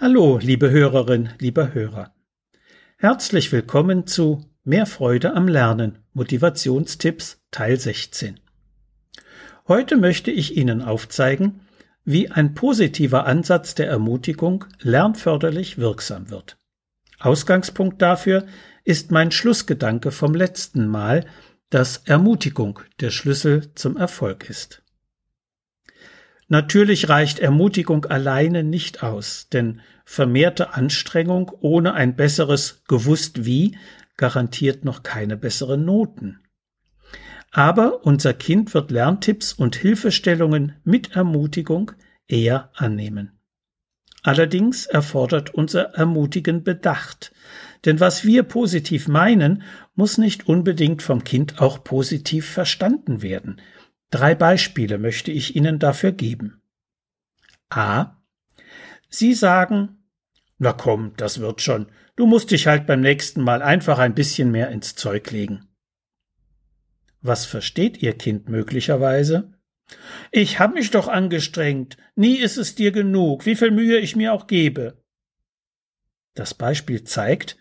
Hallo, liebe Hörerin, lieber Hörer. Herzlich willkommen zu Mehr Freude am Lernen Motivationstipps Teil 16. Heute möchte ich Ihnen aufzeigen, wie ein positiver Ansatz der Ermutigung lernförderlich wirksam wird. Ausgangspunkt dafür ist mein Schlussgedanke vom letzten Mal, dass Ermutigung der Schlüssel zum Erfolg ist. Natürlich reicht Ermutigung alleine nicht aus, denn vermehrte Anstrengung ohne ein besseres gewusst wie garantiert noch keine besseren Noten. Aber unser Kind wird Lerntipps und Hilfestellungen mit Ermutigung eher annehmen. Allerdings erfordert unser Ermutigen Bedacht, denn was wir positiv meinen, muss nicht unbedingt vom Kind auch positiv verstanden werden, Drei Beispiele möchte ich Ihnen dafür geben. A. Sie sagen, na komm, das wird schon. Du musst dich halt beim nächsten Mal einfach ein bisschen mehr ins Zeug legen. Was versteht Ihr Kind möglicherweise? Ich hab mich doch angestrengt. Nie ist es dir genug, wie viel Mühe ich mir auch gebe. Das Beispiel zeigt,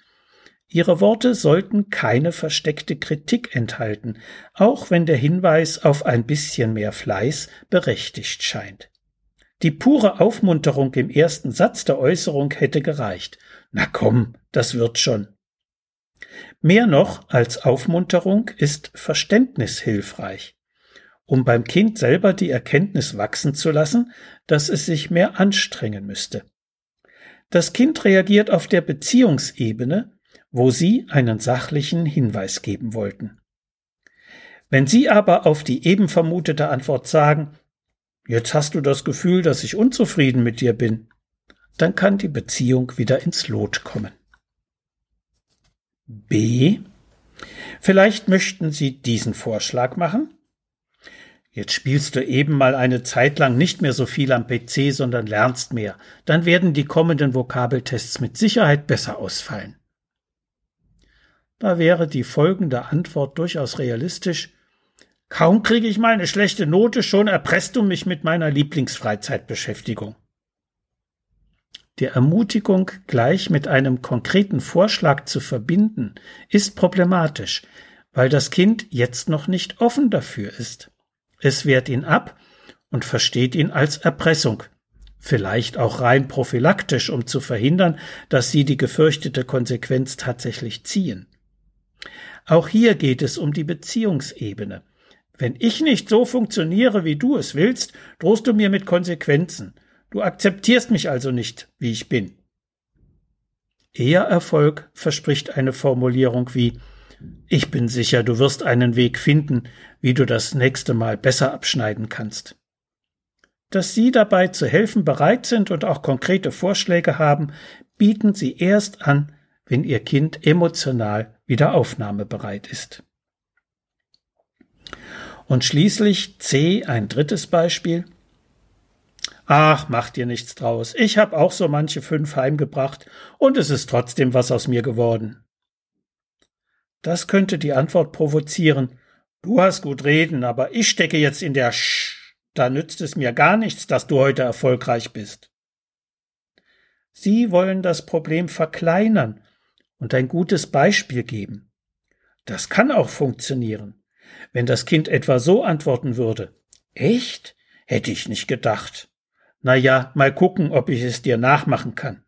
Ihre Worte sollten keine versteckte Kritik enthalten, auch wenn der Hinweis auf ein bisschen mehr Fleiß berechtigt scheint. Die pure Aufmunterung im ersten Satz der Äußerung hätte gereicht. Na komm, das wird schon. Mehr noch als Aufmunterung ist Verständnis hilfreich, um beim Kind selber die Erkenntnis wachsen zu lassen, dass es sich mehr anstrengen müsste. Das Kind reagiert auf der Beziehungsebene wo Sie einen sachlichen Hinweis geben wollten. Wenn Sie aber auf die eben vermutete Antwort sagen, jetzt hast du das Gefühl, dass ich unzufrieden mit dir bin, dann kann die Beziehung wieder ins Lot kommen. B. Vielleicht möchten Sie diesen Vorschlag machen? Jetzt spielst du eben mal eine Zeit lang nicht mehr so viel am PC, sondern lernst mehr. Dann werden die kommenden Vokabeltests mit Sicherheit besser ausfallen. Da wäre die folgende Antwort durchaus realistisch. Kaum kriege ich meine schlechte Note, schon erpresst du mich mit meiner Lieblingsfreizeitbeschäftigung. Die Ermutigung gleich mit einem konkreten Vorschlag zu verbinden, ist problematisch, weil das Kind jetzt noch nicht offen dafür ist. Es wehrt ihn ab und versteht ihn als Erpressung, vielleicht auch rein prophylaktisch, um zu verhindern, dass sie die gefürchtete Konsequenz tatsächlich ziehen. Auch hier geht es um die Beziehungsebene. Wenn ich nicht so funktioniere, wie du es willst, drohst du mir mit Konsequenzen. Du akzeptierst mich also nicht, wie ich bin. Eher Erfolg verspricht eine Formulierung wie Ich bin sicher, du wirst einen Weg finden, wie du das nächste Mal besser abschneiden kannst. Dass Sie dabei zu helfen bereit sind und auch konkrete Vorschläge haben, bieten Sie erst an, wenn Ihr Kind emotional wieder aufnahmebereit ist. Und schließlich C, ein drittes Beispiel. Ach, mach dir nichts draus. Ich habe auch so manche fünf heimgebracht und es ist trotzdem was aus mir geworden. Das könnte die Antwort provozieren. Du hast gut reden, aber ich stecke jetzt in der Sch. Da nützt es mir gar nichts, dass du heute erfolgreich bist. Sie wollen das Problem verkleinern und ein gutes Beispiel geben. Das kann auch funktionieren. Wenn das Kind etwa so antworten würde, echt? Hätte ich nicht gedacht. Na ja, mal gucken, ob ich es dir nachmachen kann.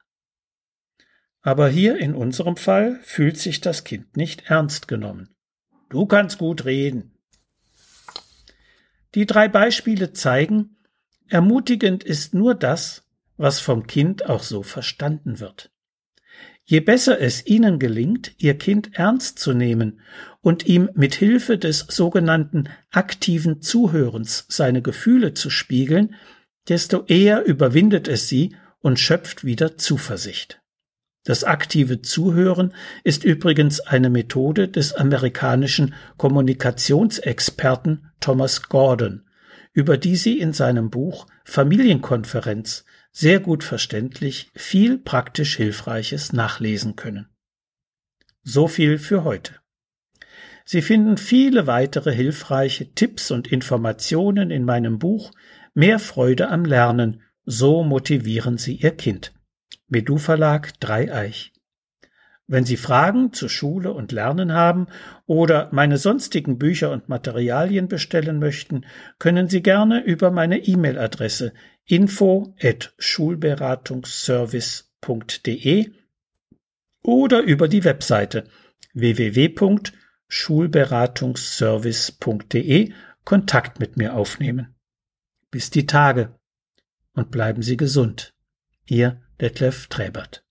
Aber hier in unserem Fall fühlt sich das Kind nicht ernst genommen. Du kannst gut reden. Die drei Beispiele zeigen, ermutigend ist nur das, was vom Kind auch so verstanden wird. Je besser es ihnen gelingt, ihr Kind ernst zu nehmen und ihm mit Hilfe des sogenannten aktiven Zuhörens seine Gefühle zu spiegeln, desto eher überwindet es sie und schöpft wieder Zuversicht. Das aktive Zuhören ist übrigens eine Methode des amerikanischen Kommunikationsexperten Thomas Gordon, über die Sie in seinem Buch Familienkonferenz sehr gut verständlich viel praktisch Hilfreiches nachlesen können. So viel für heute. Sie finden viele weitere hilfreiche Tipps und Informationen in meinem Buch Mehr Freude am Lernen, so motivieren Sie Ihr Kind. Medu Verlag Dreieich. Wenn Sie Fragen zu Schule und Lernen haben oder meine sonstigen Bücher und Materialien bestellen möchten, können Sie gerne über meine E-Mail-Adresse info at schulberatungsservice.de oder über die Webseite www.schulberatungsservice.de Kontakt mit mir aufnehmen. Bis die Tage und bleiben Sie gesund. Ihr Detlef Träbert.